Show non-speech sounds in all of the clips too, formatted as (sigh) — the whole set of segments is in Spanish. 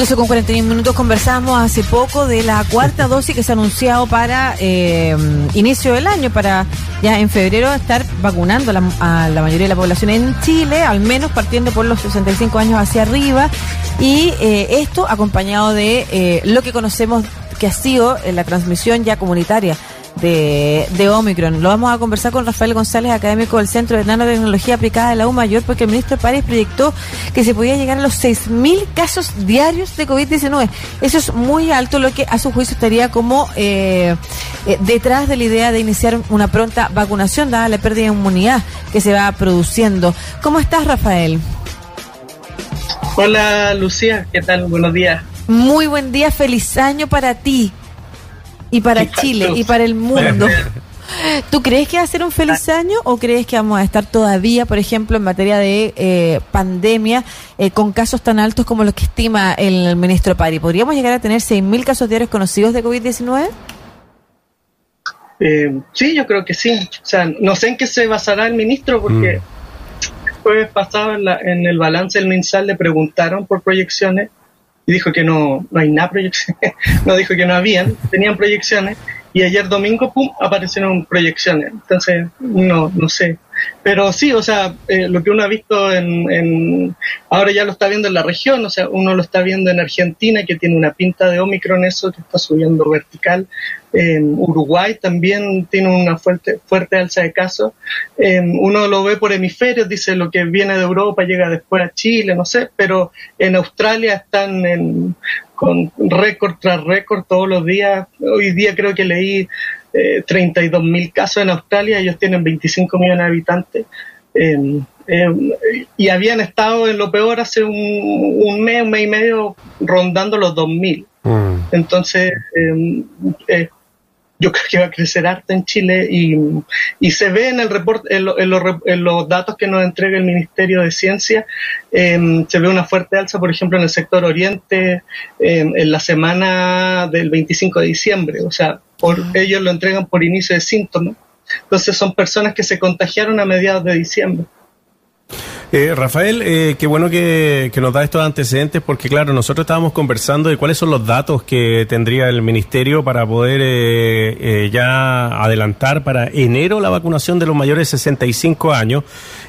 12 con 41 minutos conversamos hace poco de la cuarta dosis que se ha anunciado para eh, inicio del año, para ya en febrero estar vacunando a la, a la mayoría de la población en Chile, al menos partiendo por los 65 años hacia arriba. Y eh, esto acompañado de eh, lo que conocemos que ha sido la transmisión ya comunitaria de, de Omicron. Lo vamos a conversar con Rafael González, académico del Centro de Nanotecnología Aplicada de la U Mayor, porque el ministro Párez proyectó que se podía llegar a los 6.000 casos diarios de COVID-19. Eso es muy alto, lo que a su juicio estaría como eh, eh, detrás de la idea de iniciar una pronta vacunación, dada la pérdida de inmunidad que se va produciendo. ¿Cómo estás, Rafael? Hola, Lucía, ¿qué tal? Buenos días. Muy buen día, feliz año para ti y para Exacto. Chile y para el mundo. (laughs) ¿Tú crees que va a ser un feliz año o crees que vamos a estar todavía, por ejemplo, en materia de eh, pandemia, eh, con casos tan altos como los que estima el ministro Pari? ¿Podríamos llegar a tener 6.000 casos diarios conocidos de COVID-19? Eh, sí, yo creo que sí. O sea, no sé en qué se basará el ministro porque después pasado en, la- en el balance del MinSal le preguntaron por proyecciones y dijo que no, no hay nada proyecciones. (laughs) no dijo que no habían, tenían proyecciones y ayer domingo, pum, aparecieron proyecciones. Entonces, no, no sé. Pero sí, o sea, eh, lo que uno ha visto en, en- ahora ya lo está viendo en la región, o sea, uno lo está viendo en Argentina, que tiene una pinta de Omicron, eso que está subiendo vertical. En Uruguay también tiene una fuerte, fuerte alza de casos. Eh, uno lo ve por hemisferios, dice lo que viene de Europa llega después a Chile, no sé, pero en Australia están en, con récord tras récord todos los días. Hoy día creo que leí eh, 32 mil casos en Australia, ellos tienen 25 millones de habitantes. Eh, eh, y habían estado en lo peor hace un, un mes, un mes y medio rondando los 2.000. Entonces, eh, eh, yo creo que va a crecer harto en Chile y, y se ve en el reporte, en, lo- en los, re- en los datos que nos entrega el Ministerio de Ciencia, eh, se ve una fuerte alza, por ejemplo, en el sector oriente, eh, en la semana del 25 de diciembre, o sea, por, ellos lo entregan por inicio de síntomas. Entonces son personas que se contagiaron a mediados de diciembre. Eh, Rafael, eh, qué bueno que, que nos da estos antecedentes porque, claro, nosotros estábamos conversando de cuáles son los datos que tendría el Ministerio para poder eh, eh, ya adelantar para enero la vacunación de los mayores de 65 años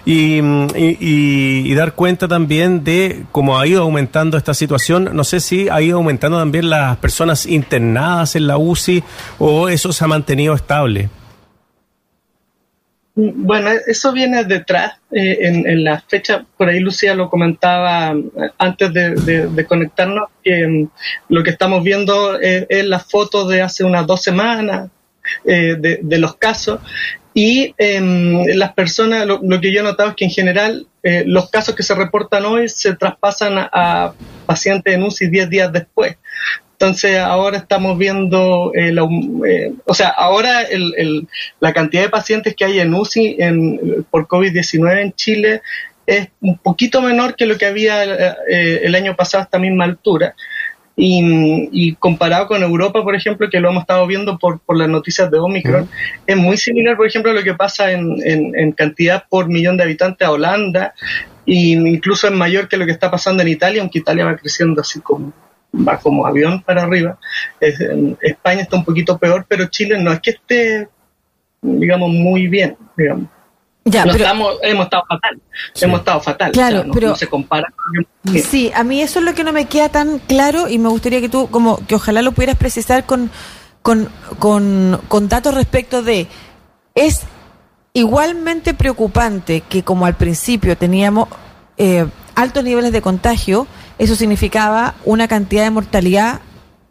y, y- y dar cuenta también de cómo ha ido aumentando esta situación. No sé si ha ido aumentando también las personas internadas en la UCI o eso se ha mantenido estable. Bueno, eso viene detrás. eh, en, en la fecha, por ahí Lucía lo comentaba eh, antes de, conectarnos, que mm, lo que estamos viendo es, es la foto de hace unas dos semanas eh, de, los casos. Y em, las personas, lo, lo que yo he notado es que en general eh, los casos que se reportan hoy se traspasan a, a pacientes en UCI 10 días después. Entonces ahora estamos viendo, aum- eh, o sea, ahora el, el- la cantidad de pacientes que hay en UCI en, por COVID-19 en Chile es un poquito menor que lo que había eh, eh, el año pasado a esta misma altura. Y, y comparado con Europa, por ejemplo, que lo hemos estado viendo por, por las noticias de Omicron, es muy similar, por ejemplo, a lo que pasa en, en- en cantidad por millón de habitantes a Holanda, e incluso es mayor que lo que está pasando en Italia, aunque Italia va creciendo así como va como avión para arriba. Es- España está un poquito peor, pero Chile no es que esté, digamos, muy bien, digamos. Ya, No pero estamos, hemos estado fatal, Sí. hemos estado fatal. Claro, no, pero- no se compara con lo que- Bien. Sí, a mí eso es lo que no me queda tan claro y me gustaría que tú, como que ojalá lo pudieras precisar con, con, con, con datos respecto de, es igualmente preocupante que como al principio teníamos eh, altos niveles de contagio, eso significaba una cantidad de mortalidad,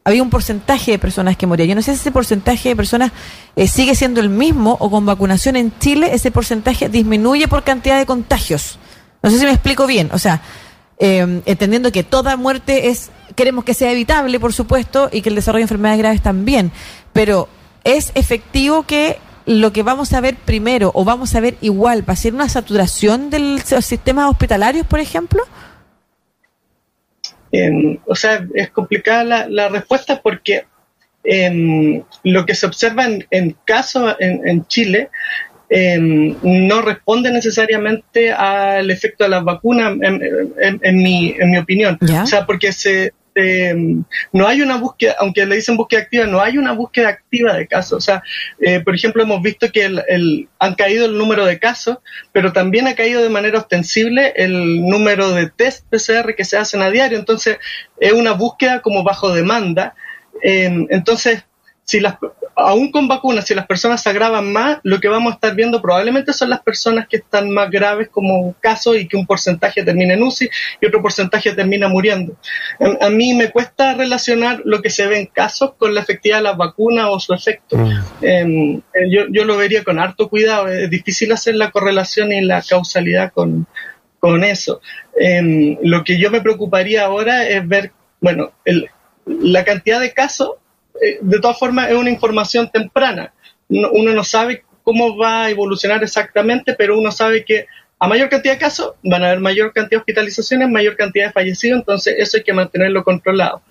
había un porcentaje de personas que morían. Yo no sé si ese porcentaje de personas eh, sigue siendo el mismo o con vacunación en Chile ese porcentaje disminuye por cantidad de contagios. No sé si me explico bien. O sea, eh, entendiendo que toda muerte es, queremos que sea evitable, por supuesto, y que el desarrollo de enfermedades graves también. Pero es efectivo que lo que vamos a ver primero o vamos a ver igual va a ser una saturación de los sistemas hospitalarios, por ejemplo. En- o sea, es complicada la, la respuesta porque em, lo que se observa en, en casos en, en Chile em, no responde necesariamente al efecto de las vacunas, en, mi, en mi opinión. O sea, porque se, no hay una búsqueda, aunque le dicen búsqueda activa, no hay una búsqueda activa de casos. O sea, eh, por ejemplo, hemos visto que el, han caído el número de casos, pero también ha caído de manera ostensible el número de test PCR que se hacen a diario. Entonces, es una búsqueda como bajo demanda. Eh, entonces, si las, aún con vacunas, si las personas se agravan más, lo que vamos a estar viendo probablemente son las personas que están más graves como caso y que un porcentaje termina en UCI y otro porcentaje termina muriendo. A, mí me cuesta relacionar lo que se ve en casos con la efectividad de las vacunas o su efecto. Mm. Em, eh, yo, yo, lo vería con harto cuidado. Es difícil hacer la correlación y la causalidad con, con eso. Em, lo que yo me preocuparía ahora es ver, bueno, el, la cantidad de casos eh, de todas formas es una información temprana. Uno no sabe cómo va a evolucionar exactamente, pero uno sabe que a mayor cantidad de casos van a haber mayor cantidad de hospitalizaciones, mayor cantidad de fallecidos, entonces eso hay que mantenerlo controlado.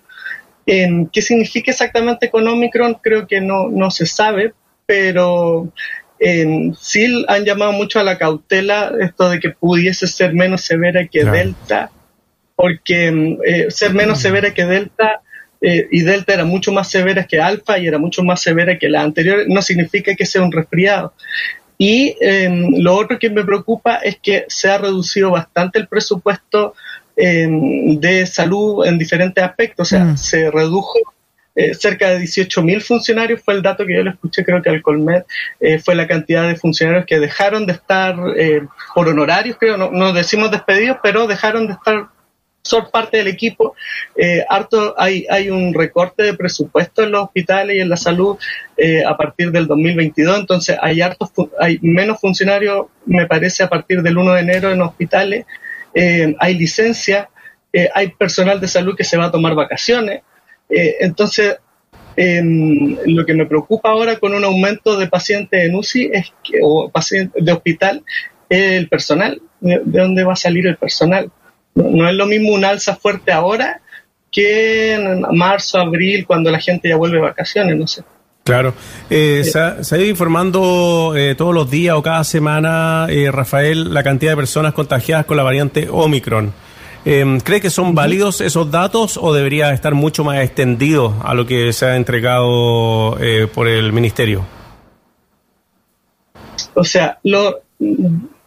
¿Qué significa exactamente con Omicron? Creo que no, no se sabe, pero sí han llamado mucho a la cautela esto de que pudiese ser menos severa que Delta, porque eh, ser menos severa que Delta eh, y Delta era mucho más severa que Alfa y era mucho más severa que la anterior, no significa que sea un resfriado. Y em, lo otro que me preocupa es que se ha reducido bastante el presupuesto em, de salud en diferentes aspectos. O sea, mm. se redujo eh, cerca de 18 mil funcionarios, fue el dato que yo le escuché, creo que al Colmet, eh, fue la cantidad de funcionarios que dejaron de estar por honorarios, creo, no, no decimos despedidos, pero dejaron de estar son parte del equipo. Eh, harto, hay, hay un recorte de presupuesto en los hospitales y en la salud eh, a partir del 2022, entonces hay, hartos, hay menos funcionarios, me parece, a partir del 1 de enero en hospitales, eh, hay licencia, hay personal de salud que se va a tomar vacaciones, entonces em, lo que me preocupa ahora con un aumento de pacientes en UCI es que, o pacientes de hospital el personal, de dónde va a salir el personal no es lo mismo un alza fuerte ahora que en marzo, abril, cuando la gente ya vuelve de vacaciones, no sé. Claro. Eh, se, ha, ido informando eh, todos los días o cada semana, eh, Rafael, la cantidad de personas contagiadas con la variante Omicron. ¿Cree que son válidos esos datos o debería estar mucho más extendido a lo que se ha entregado por el Ministerio? O sea, lo,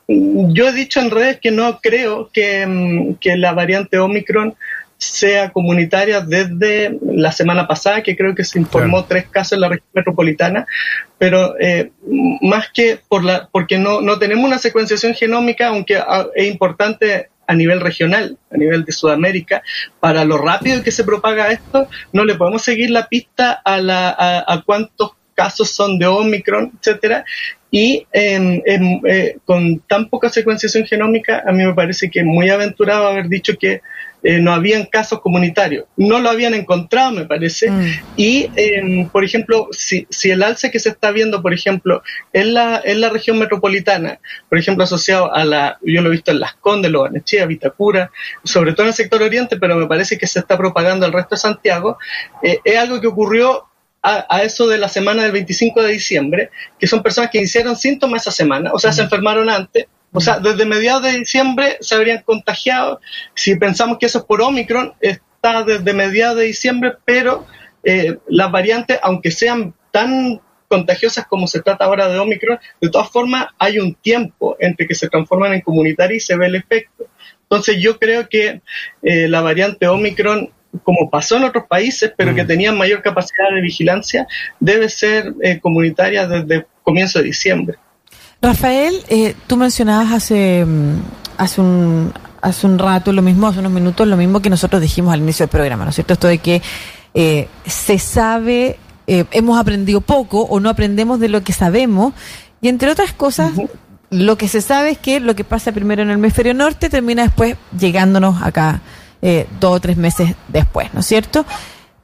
yo he dicho en redes que no creo mm, que, la variante Omicron sea comunitaria desde la semana pasada, que creo que se informó tres casos en la región metropolitana, pero eh, más que por la, porque no, no tenemos una secuenciación genómica, aunque ah, es importante a nivel regional, a nivel de Sudamérica, para lo rápido que se propaga esto, no le podemos seguir la pista a, la, a, a cuántos casos son de Omicron, etcétera, y eh, con tan poca secuenciación genómica, a mí me parece que es muy aventurado haber dicho que eh, no habían casos comunitarios. No lo habían encontrado, me parece. Mm. Y, em, por ejemplo, si, si, el alce que se está viendo, por ejemplo, en la, en la región metropolitana, por ejemplo, asociado a la, yo lo he visto en Las Condes, Lobanechea, Vitacura, sobre todo en el sector oriente, pero me parece que se está propagando al resto de Santiago, eh, es algo que ocurrió a, eso de la semana del 25 de diciembre, que son personas que iniciaron síntomas esa semana, o sea, se enfermaron antes, o sea, desde mediados de diciembre se habrían contagiado. Si pensamos que eso es por Omicron, está desde mediados de diciembre, pero eh, las variantes, aunque sean tan contagiosas como se trata ahora de Omicron, de todas formas hay un tiempo entre que se transforman en comunitarias y se ve el efecto. Entonces yo creo que eh, la variante Omicron como pasó en otros países, pero que mm. tenían mayor capacidad de vigilancia, debe ser eh, comunitaria desde comienzo de diciembre. Rafael, eh, tú mencionabas hace, mm, hace, un, hace un rato lo mismo, hace unos minutos, lo mismo que nosotros dijimos al inicio del programa, ¿no es cierto? Esto de que eh, se sabe, hemos aprendido poco o no aprendemos de lo que sabemos, y entre otras cosas, lo que se sabe es que lo que pasa primero en el hemisferio norte termina después llegándonos acá eh, dos o tres meses después, ¿no es cierto?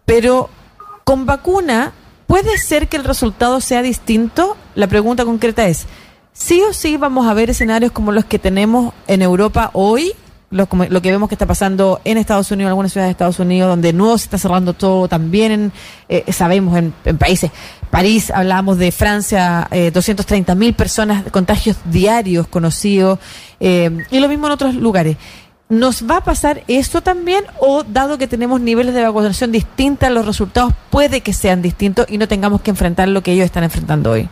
Pero con vacuna, ¿puede ser que el resultado sea distinto? La pregunta concreta es, ¿sí o sí vamos a ver escenarios como los que tenemos en Europa hoy? lo, lo, que vemos que está pasando en Estados Unidos, en algunas ciudades de Estados Unidos, donde nuevo se está cerrando todo, también en, eh, sabemos en, países, París, hablamos de Francia, eh, 230 mil personas, contagios diarios conocidos, eh, y lo mismo en otros lugares. ¿Nos va a pasar eso también o dado que tenemos niveles de vacunación distintos, los resultados puede que sean distintos y no tengamos que enfrentar lo que ellos están enfrentando hoy?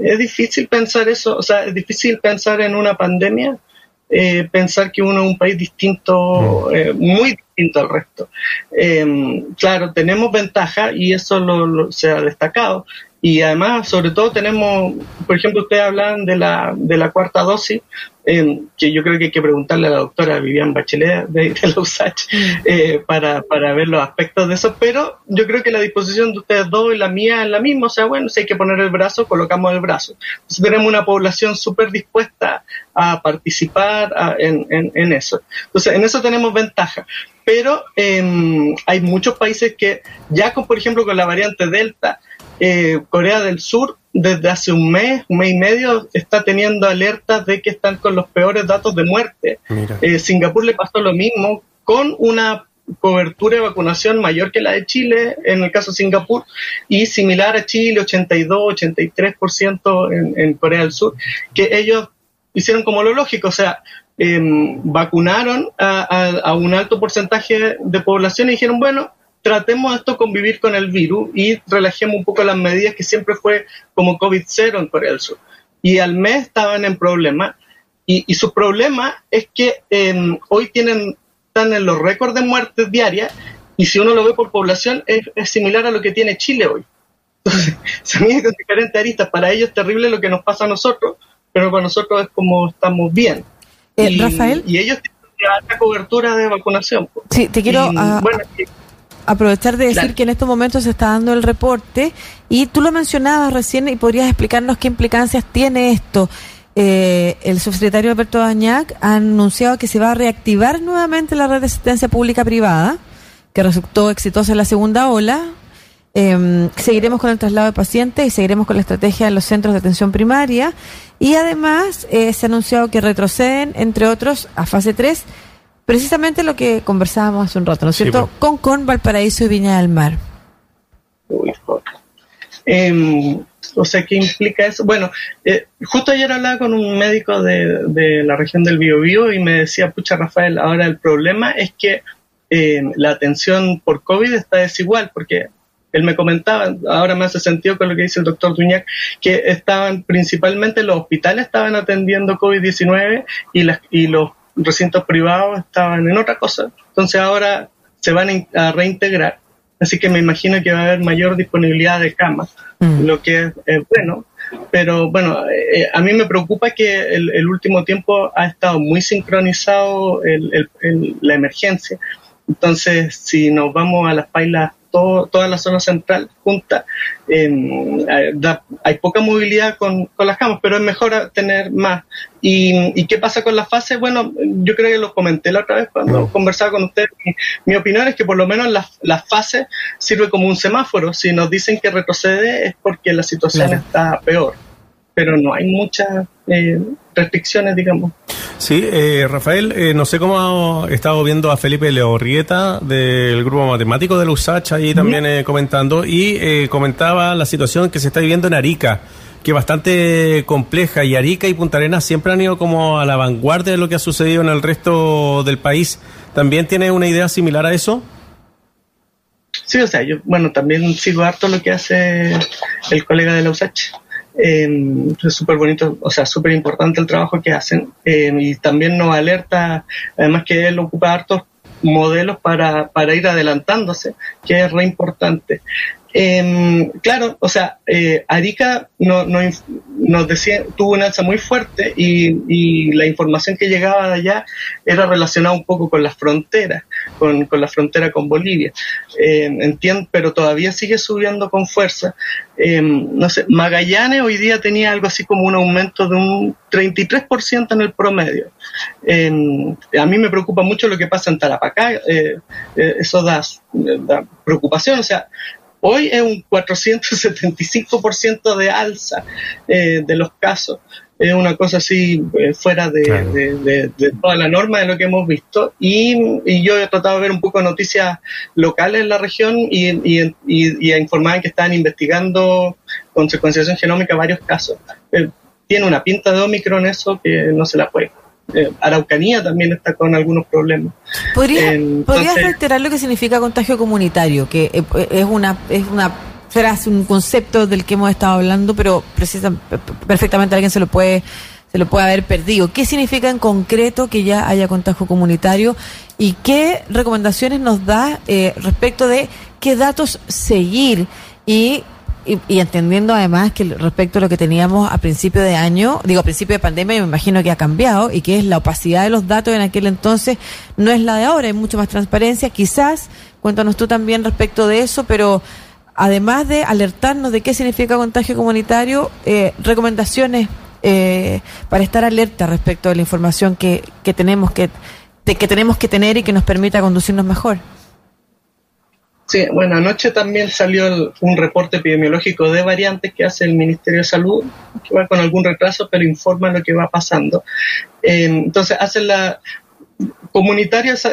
Es difícil pensar eso, o sea, es difícil pensar en una pandemia, eh, pensar que uno es un país distinto, mm. eh, muy distinto al resto. Eh, claro, tenemos ventaja y eso lo, se ha destacado. Y además, sobre todo, tenemos, por ejemplo, ustedes hablan de la, de la cuarta dosis, eh, que yo creo que hay que preguntarle a la doctora Vivian Bachelet de, la USACH mm. eh, para, para ver los aspectos de eso, pero yo creo que la disposición de ustedes dos y la mía es la misma, o sea, bueno, si hay que poner el brazo, colocamos el brazo. Entonces tenemos una población súper dispuesta a participar en, en, eso. Entonces, en eso tenemos ventaja. Pero eh, hay muchos países que ya, con, por ejemplo, con la variante Delta, eh, Corea del Sur desde hace un mes, un mes y medio, está teniendo alertas de que están con los peores datos de muerte. Eh, Singapur le pasó lo mismo con una cobertura de vacunación mayor que la de Chile, en el caso de Singapur, y similar a Chile, 82, 83% en, en Corea del Sur, que ellos hicieron como lo lógico, o sea, em, vacunaron a, un alto porcentaje de población y dijeron, bueno, tratemos esto convivir con el virus y relajemos un poco las medidas que siempre fue como COVID-0 en Corea del Sur. Y al mes estaban en problemas. Y, su problema es que em, hoy tienen, están en los récords de muertes diarias y si uno lo ve por población es, similar a lo que tiene Chile hoy. Entonces, se mide con diferentes aristas. Para ellos es terrible lo que nos pasa a nosotros, pero para nosotros es como estamos bien. Eh, y, Rafael. Y ellos tienen alta cobertura de vacunación. Sí, te quiero. Ah, bueno, aprovechar de decir que en estos momentos se está dando el reporte y tú lo mencionabas recién y podrías explicarnos qué implicancias tiene esto. Eh, el subsecretario Alberto Dañac ha anunciado que se va a reactivar nuevamente la red de asistencia pública privada, que resultó exitosa en la segunda ola. Em, seguiremos con el traslado de pacientes y seguiremos con la estrategia de los centros de atención primaria. Y además eh, se ha anunciado que retroceden, entre otros, a fase 3 precisamente lo que conversábamos hace un rato, ¿no es cierto? Con Con Valparaíso y Viña del Mar. Em, o sea, ¿qué implica eso? Bueno, eh, justo ayer hablaba con un médico de, la región del Biobío y me decía, pucha Rafael, ahora el problema es que em, la atención por COVID está desigual, porque él me comentaba, ahora me hace sentido con lo que dice el doctor Duñac, que estaban principalmente los hospitales estaban atendiendo COVID-19 y, las, y los recintos privados estaban en otra cosa. Entonces ahora se van a reintegrar. Así que me imagino que va a haber mayor disponibilidad de camas, mm. lo que es, bueno. Pero bueno, eh, a mí me preocupa que el, último tiempo ha estado muy sincronizado la emergencia. Entonces, si nos vamos a las pailas toda la zona central junta. hay poca movilidad con, las camas, pero es mejor tener más. ¿Y, qué pasa con las fases? Bueno, yo creo que lo comenté la otra vez cuando conversaba con ustedes. Mi, opinión es que por lo menos las la fases sirve como un semáforo. Si nos dicen que retrocede es porque la situación está peor pero no hay muchas eh, restricciones, digamos. Sí, eh, Rafael, eh, no sé cómo ha estado viendo a Felipe Leorrieta del grupo matemático de la USACH ahí también comentando y comentaba la situación que se está viviendo en Arica que es bastante compleja y Arica y Punta Arenas siempre han ido como a la vanguardia de lo que ha sucedido en el resto del país. ¿También tiene una idea similar a eso? Sí, o sea, yo, bueno, también sigo harto lo que hace el colega de la USACH. Eh, es súper bonito, o sea, súper importante el trabajo que hacen em, y también nos alerta, además que él ocupa hartos modelos para, para ir adelantándose, que es re importante. Eh, claro, o sea, eh, Arica no, no, nos decía, tuvo una alza muy fuerte y, la información que llegaba de allá era relacionada un poco con las fronteras, con, la frontera con Bolivia. Eh, entiendo, pero todavía sigue subiendo con fuerza. Eh, no sé, Magallanes hoy día tenía algo así como un aumento de un 33% en el promedio. a mí me preocupa mucho lo que pasa en Tarapacá, eso da, da preocupación, o sea, Hoy es un 475% de alza eh, de los casos. es una cosa así eh, fuera de, toda la norma de lo que hemos visto. Y, yo he tratado de ver un poco noticias locales en la región y, y, y, informar que están investigando con secuenciación genómica varios casos. Eh, tiene una pinta de Omicron eso que no se la puede. Eh, Araucanía también está con algunos problemas. ¿Podría, ¿Podrías reiterar lo que significa contagio comunitario? Que es una, es una frase, un concepto del que hemos estado hablando, pero precisa, perfectamente alguien se lo puede se lo puede haber perdido. ¿Qué significa en concreto que ya haya contagio comunitario y qué recomendaciones nos da eh, respecto de qué datos seguir y, y, entendiendo además que respecto a lo que teníamos a principio de año, digo a principio de pandemia, me imagino que ha cambiado y que es la opacidad de los datos en aquel entonces no es la de ahora, hay mucha más transparencia, quizás, cuéntanos tú también respecto de eso, pero además de alertarnos de qué significa contagio comunitario, eh, recomendaciones eh, para estar alerta respecto de la información que, que tenemos que, que tenemos que tener y que nos permita conducirnos mejor. Sí, bueno, anoche también salió un reporte epidemiológico de variantes que hace el Ministerio de Salud, que va con algún retraso, pero informa lo que va pasando. Eh, entonces, hacen la comunitarios,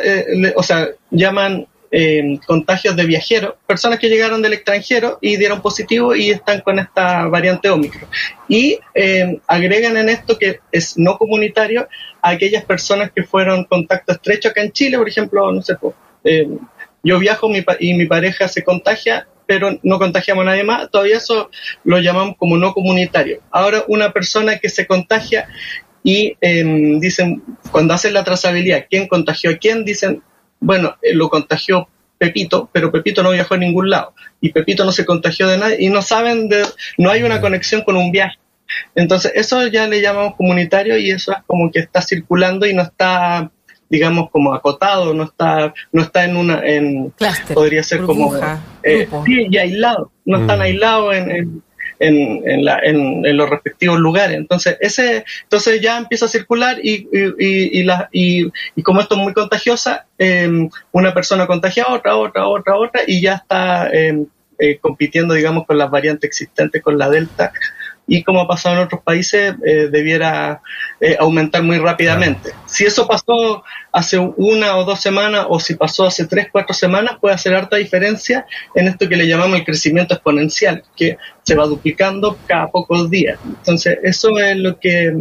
o sea, llaman eh, contagios de viajeros, personas que llegaron del extranjero y dieron positivo y están con esta variante Omicron. Y eh, agregan en esto que es no comunitario a aquellas personas que fueron contacto estrecho acá en Chile, por ejemplo, no sé, eh, yo viajo y mi pareja se contagia, pero no contagiamos a nadie más, todavía eso lo llamamos como no comunitario. Ahora, una persona que se contagia y dicen, cuando hacen la trazabilidad, quién contagió a quién, dicen, bueno, eh, lo contagió Pepito, pero Pepito no viajó a ningún lado y Pepito no se contagió de nadie y no saben de, no hay una conexión con un viaje. Entonces, eso ya le llamamos comunitario y eso es como que está circulando y no está, digamos, como acotado, no está, no está en una, en, podría ser como, eh, sí, y aislado, no están mm. aislados en en, la, en, los respectivos lugares. Entonces, ese, entonces ya empieza a circular y, y, y, la, y, como esto es muy contagiosa, em, una persona contagia a otra, otra, otra, otra, y ya está em, eh, compitiendo, digamos, con las variantes existentes, con la Delta y como ha pasado en otros países, eh, debiera eh, aumentar muy rápidamente. Si eso pasó hace una o dos semanas o si pasó hace tres, cuatro semanas, puede hacer harta diferencia en esto que le llamamos el crecimiento exponencial, que se va duplicando cada pocos días. Entonces, eso es lo que,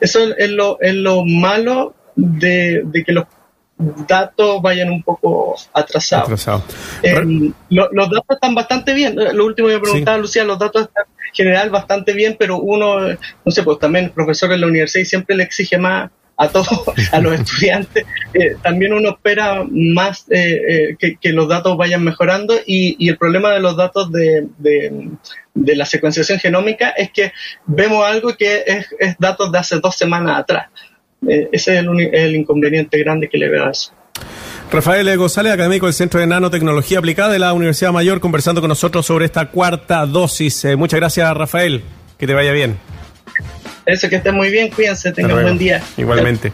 eso es lo, es lo malo de, de que los datos vayan un poco atrasados. Eh, los datos están bastante bien. Lo último que me preguntaba Lucía, los datos están en general bastante bien, pero uno, no sé, pues también el profesor en la universidad y siempre le exige más a todos, (laughs) a los (laughs) estudiantes. Eh, también uno espera más eh, que, los datos vayan mejorando y, el problema de los datos de, de, la secuenciación genómica es que vemos algo que es, es datos de hace dos semanas atrás. Eh, ese es el, inconveniente grande que le veo a eso. Rafael González, académico del Centro de Nanotecnología Aplicada de la Universidad Mayor, conversando con nosotros sobre esta cuarta dosis. Eh, muchas gracias, Rafael. Que te vaya bien. Eso, que esté muy bien, cuídense, tengan un buen día. Igualmente.